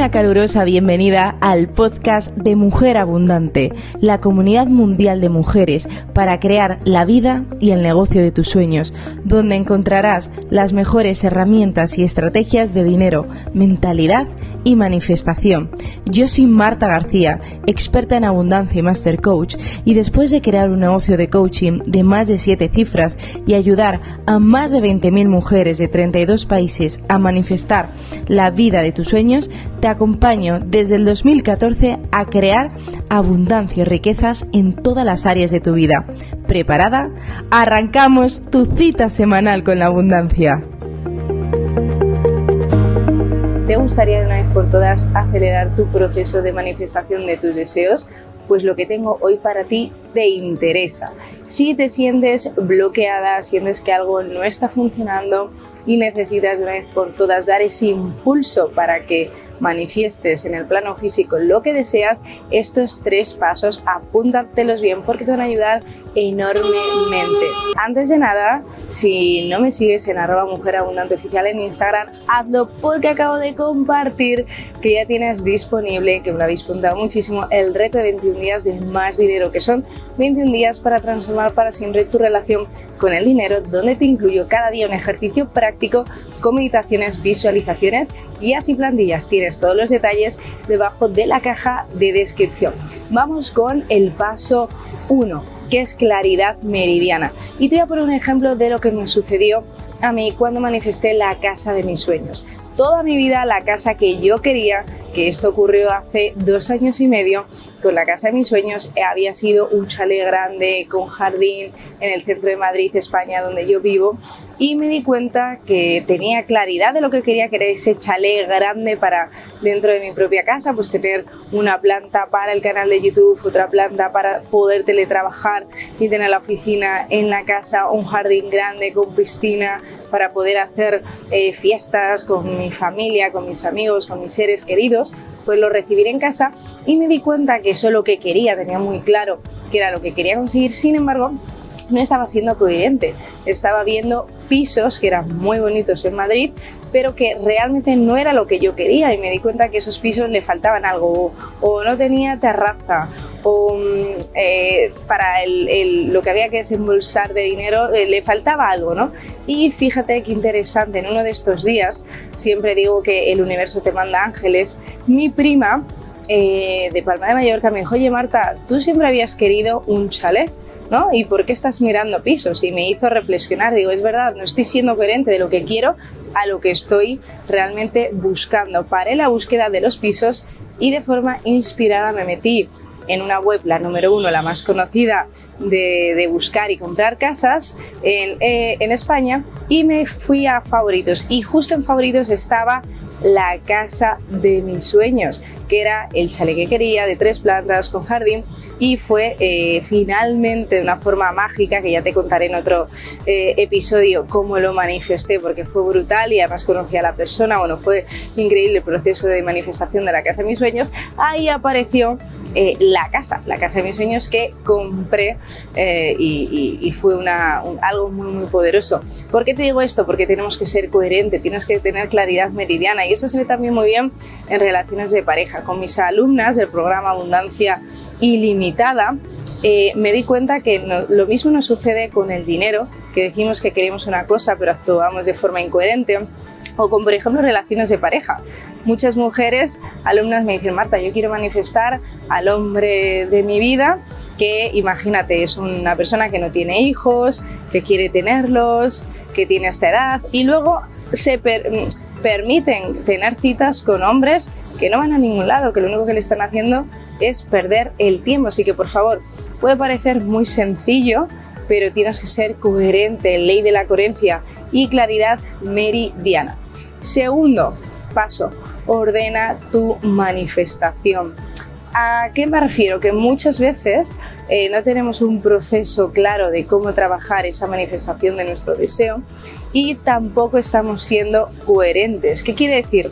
una calurosa bienvenida al podcast de Mujer Abundante, la comunidad mundial de mujeres para crear la vida y el negocio de tus sueños, donde encontrarás las mejores herramientas y estrategias de dinero, mentalidad y manifestación. Yo soy Marta García, experta en abundancia y master coach, y después de crear un negocio de coaching de más de 7 cifras y ayudar a más de 20.000 mujeres de 32 países a manifestar la vida de tus sueños, te acompaño desde el 2014 a crear abundancia y riquezas en todas las áreas de tu vida. ¿Preparada? Arrancamos tu cita semanal con la abundancia. ¿Te gustaría de una vez por todas acelerar tu proceso de manifestación de tus deseos? Pues lo que tengo hoy para ti te interesa. Si te sientes bloqueada, sientes que algo no está funcionando y necesitas de una vez por todas dar ese impulso para que manifiestes en el plano físico lo que deseas, estos tres pasos apúntatelos bien porque te van a ayudar enormemente. Antes de nada, si no me sigues en arroba mujer oficial en Instagram, hazlo porque acabo de compartir que ya tienes disponible, que me lo habéis preguntado muchísimo, el reto de 21 días de más dinero, que son 21 días para transformar para siempre tu relación con el dinero, donde te incluyo cada día un ejercicio práctico con meditaciones, visualizaciones y así plantillas. Tienes todos los detalles debajo de la caja de descripción. Vamos con el paso 1, que es claridad meridiana. Y te voy a poner un ejemplo de lo que me sucedió a mí cuando manifesté la casa de mis sueños. Toda mi vida la casa que yo quería que esto ocurrió hace dos años y medio con la casa de mis sueños. Eh, había sido un chalet grande con jardín en el centro de Madrid, España, donde yo vivo, y me di cuenta que tenía claridad de lo que quería, que era ese chalet grande para dentro de mi propia casa, pues tener una planta para el canal de YouTube, otra planta para poder teletrabajar y tener la oficina en la casa, un jardín grande con piscina para poder hacer eh, fiestas con mi familia, con mis amigos, con mis seres queridos, pues lo recibiré en casa y me di cuenta que eso es lo que quería, tenía muy claro que era lo que quería conseguir, sin embargo, no estaba siendo coherente. Estaba viendo pisos que eran muy bonitos en Madrid, pero que realmente no era lo que yo quería y me di cuenta que esos pisos le faltaban algo o, no tenía terraza o mm, eh, para lo que había que desembolsar de dinero eh, le faltaba algo, ¿no? Y fíjate qué interesante, en uno de estos días, siempre digo que el universo te manda ángeles, mi prima eh, de Palma de Mallorca me dijo, oye Marta, tú siempre habías querido un chalet. ¿No? ¿Y por qué estás mirando pisos? Y me hizo reflexionar, digo, es verdad, no estoy siendo coherente de lo que quiero a lo que estoy realmente buscando. Paré la búsqueda de los pisos y de forma inspirada me metí en una web, la número uno, la más conocida de, buscar y comprar casas en, eh, en España, y me fui a favoritos. Y justo en favoritos estaba la casa de mis sueños, que era el chalet que quería, de tres plantas, con jardín, y fue eh, finalmente de una forma mágica, que ya te contaré en otro eh, episodio cómo lo manifesté, porque fue brutal y además conocí a la persona, bueno, fue increíble el proceso de manifestación de la casa de mis sueños, ahí apareció eh, la casa, la casa de mis sueños que compré y, fue una, algo muy, muy poderoso. ¿Por qué te digo esto? Porque tenemos que ser coherentes, tienes que tener claridad meridiana esto se ve también muy bien en relaciones de pareja. Con mis alumnas del programa Abundancia Ilimitada, eh, me di cuenta que lo mismo nos sucede con el dinero, que decimos que queremos una cosa pero actuamos de forma incoherente, o con, por ejemplo, relaciones de pareja. Muchas mujeres, alumnas me dicen, Marta, yo quiero manifestar al hombre de mi vida, que imagínate, es una persona que no tiene hijos, que quiere tenerlos, que tiene esta edad, y luego se permiten tener citas con hombres que no van a ningún lado, que lo único que le están haciendo es perder el tiempo. Así que por favor, puede parecer muy sencillo, pero tienes que ser coherente, ley de la coherencia y claridad meridiana. Segundo paso, ordena tu manifestación. ¿A qué me refiero? Que muchas veces eh, no tenemos un proceso claro de cómo trabajar esa manifestación de nuestro deseo y tampoco estamos siendo coherentes. ¿Qué quiere decir?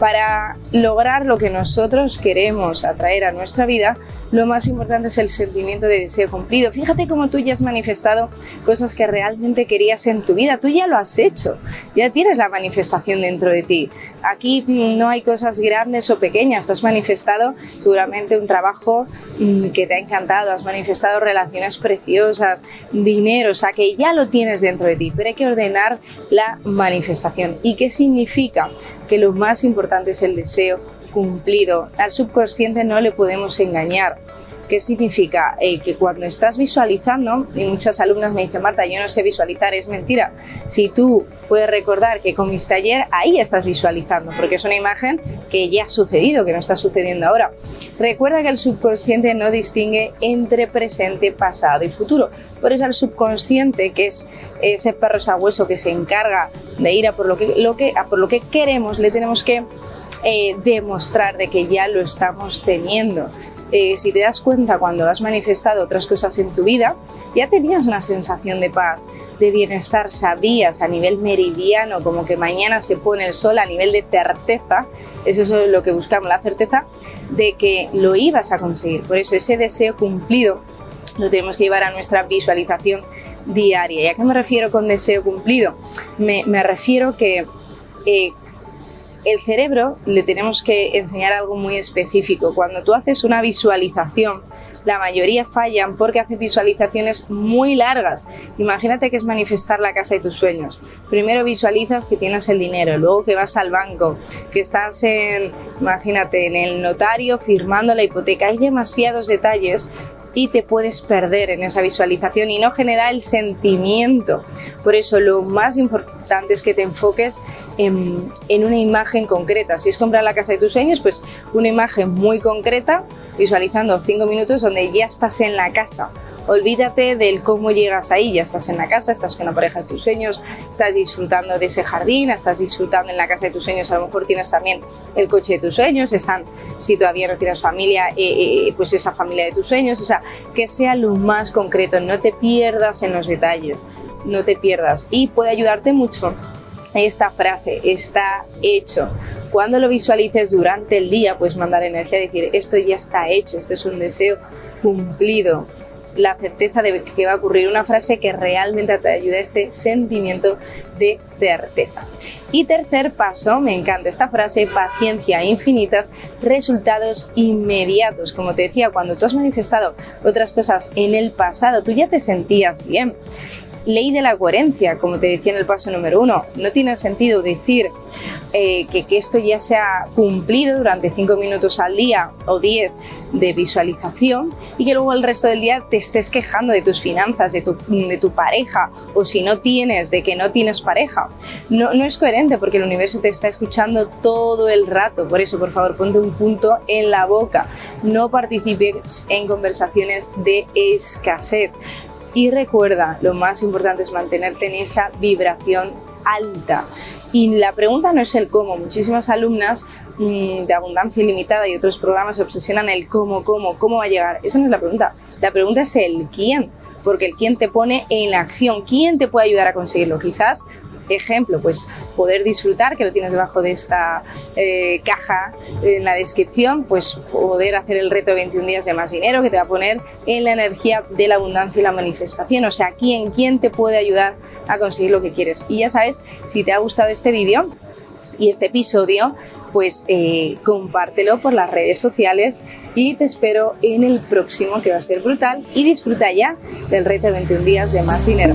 Para lograr lo que nosotros queremos atraer a nuestra vida, lo más importante es el sentimiento de deseo cumplido. Fíjate cómo tú ya has manifestado cosas que realmente querías en tu vida, tú ya lo has hecho, ya tienes la manifestación dentro de ti. Aquí no hay cosas grandes o pequeñas, tú has manifestado seguramente un trabajo mm, que te ha encantado, has manifestado relaciones preciosas, dinero, o sea que ya lo tienes dentro de ti, pero hay que ordenar la manifestación. ¿Y qué significa? Que lo más importante es el deseo cumplido. Al subconsciente no le podemos engañar. ¿Qué significa? Eh, que cuando estás visualizando, y muchas alumnas me dicen, Marta, yo no sé visualizar, es mentira. Si tú puedes recordar que comiste ayer, ahí estás visualizando, porque es una imagen que ya ha sucedido, que no está sucediendo ahora. Recuerda que el subconsciente no distingue entre presente, pasado y futuro. Por eso el subconsciente, que es ese perro sabueso que se encarga de ir a por lo que, lo que, a por lo que queremos, le tenemos que eh, demostrar de que ya lo estamos teniendo. Eh, si te das cuenta cuando has manifestado otras cosas en tu vida, ya tenías una sensación de paz, de bienestar, sabías a nivel meridiano, como que mañana se pone el sol a nivel de certeza, eso es lo que buscamos, la certeza de que lo ibas a conseguir. Por eso ese deseo cumplido lo tenemos que llevar a nuestra visualización diaria. ¿Y a qué me refiero con deseo cumplido? Me, refiero que eh, el cerebro le tenemos que enseñar algo muy específico. Cuando tú haces una visualización, la mayoría fallan porque hace visualizaciones muy largas. Imagínate que es manifestar la casa de tus sueños. Primero visualizas que tienes el dinero, luego que vas al banco, que estás en, imagínate, en el notario firmando la hipoteca. Hay demasiados detalles y te puedes perder en esa visualización y no genera el sentimiento. Por eso lo más importante es que te enfoques en, en, una imagen concreta. Si es comprar la casa de tus sueños, pues una imagen muy concreta, visualizando cinco minutos donde ya estás en la casa olvídate del cómo llegas ahí, ya estás en la casa, estás con la pareja de tus sueños, estás disfrutando de ese jardín, estás disfrutando en la casa de tus sueños, a lo mejor tienes también el coche de tus sueños, están, si todavía no tienes familia, eh, eh, pues esa familia de tus sueños, o sea, que sea lo más concreto, no te pierdas en los detalles, no te pierdas. Y puede ayudarte mucho esta frase, está hecho. Cuando lo visualices durante el día, puedes mandar energía, decir, esto ya está hecho, esto es un deseo cumplido la certeza de que va a ocurrir una frase que realmente te ayude a este sentimiento de certeza. Y tercer paso, me encanta esta frase, paciencia infinitas, resultados inmediatos. Como te decía, cuando tú has manifestado otras cosas en el pasado, tú ya te sentías bien ley de la coherencia, como te decía en el paso número uno. No tiene sentido decir eh, que, esto ya se ha cumplido durante cinco minutos al día o 10 de visualización y que luego el resto del día te estés quejando de tus finanzas, de tu, de tu pareja o si no tienes, de que no tienes pareja. No, no es coherente porque el universo te está escuchando todo el rato. Por eso, por favor, ponte un punto en la boca. No participes en conversaciones de escasez. Y recuerda, lo más importante es mantenerte en esa vibración alta. Y la pregunta no es el cómo. Muchísimas alumnas mm, de abundancia ilimitada y otros programas se obsesionan el cómo, cómo, cómo va a llegar. Esa no es la pregunta. La pregunta es el quién, porque el quién te pone en acción. ¿Quién te puede ayudar a conseguirlo? Quizás ejemplo, pues poder disfrutar, que lo tienes debajo de esta eh, caja en la descripción, pues poder hacer el reto de 21 días de más dinero que te va a poner en la energía de la abundancia y la manifestación. O sea, ¿quién, quién te puede ayudar a conseguir lo que quieres? Y ya sabes, si te ha gustado este vídeo, y este episodio, pues eh, compártelo por las redes sociales y te espero en el próximo que va a ser brutal y disfruta ya del reto de 21 días de más dinero.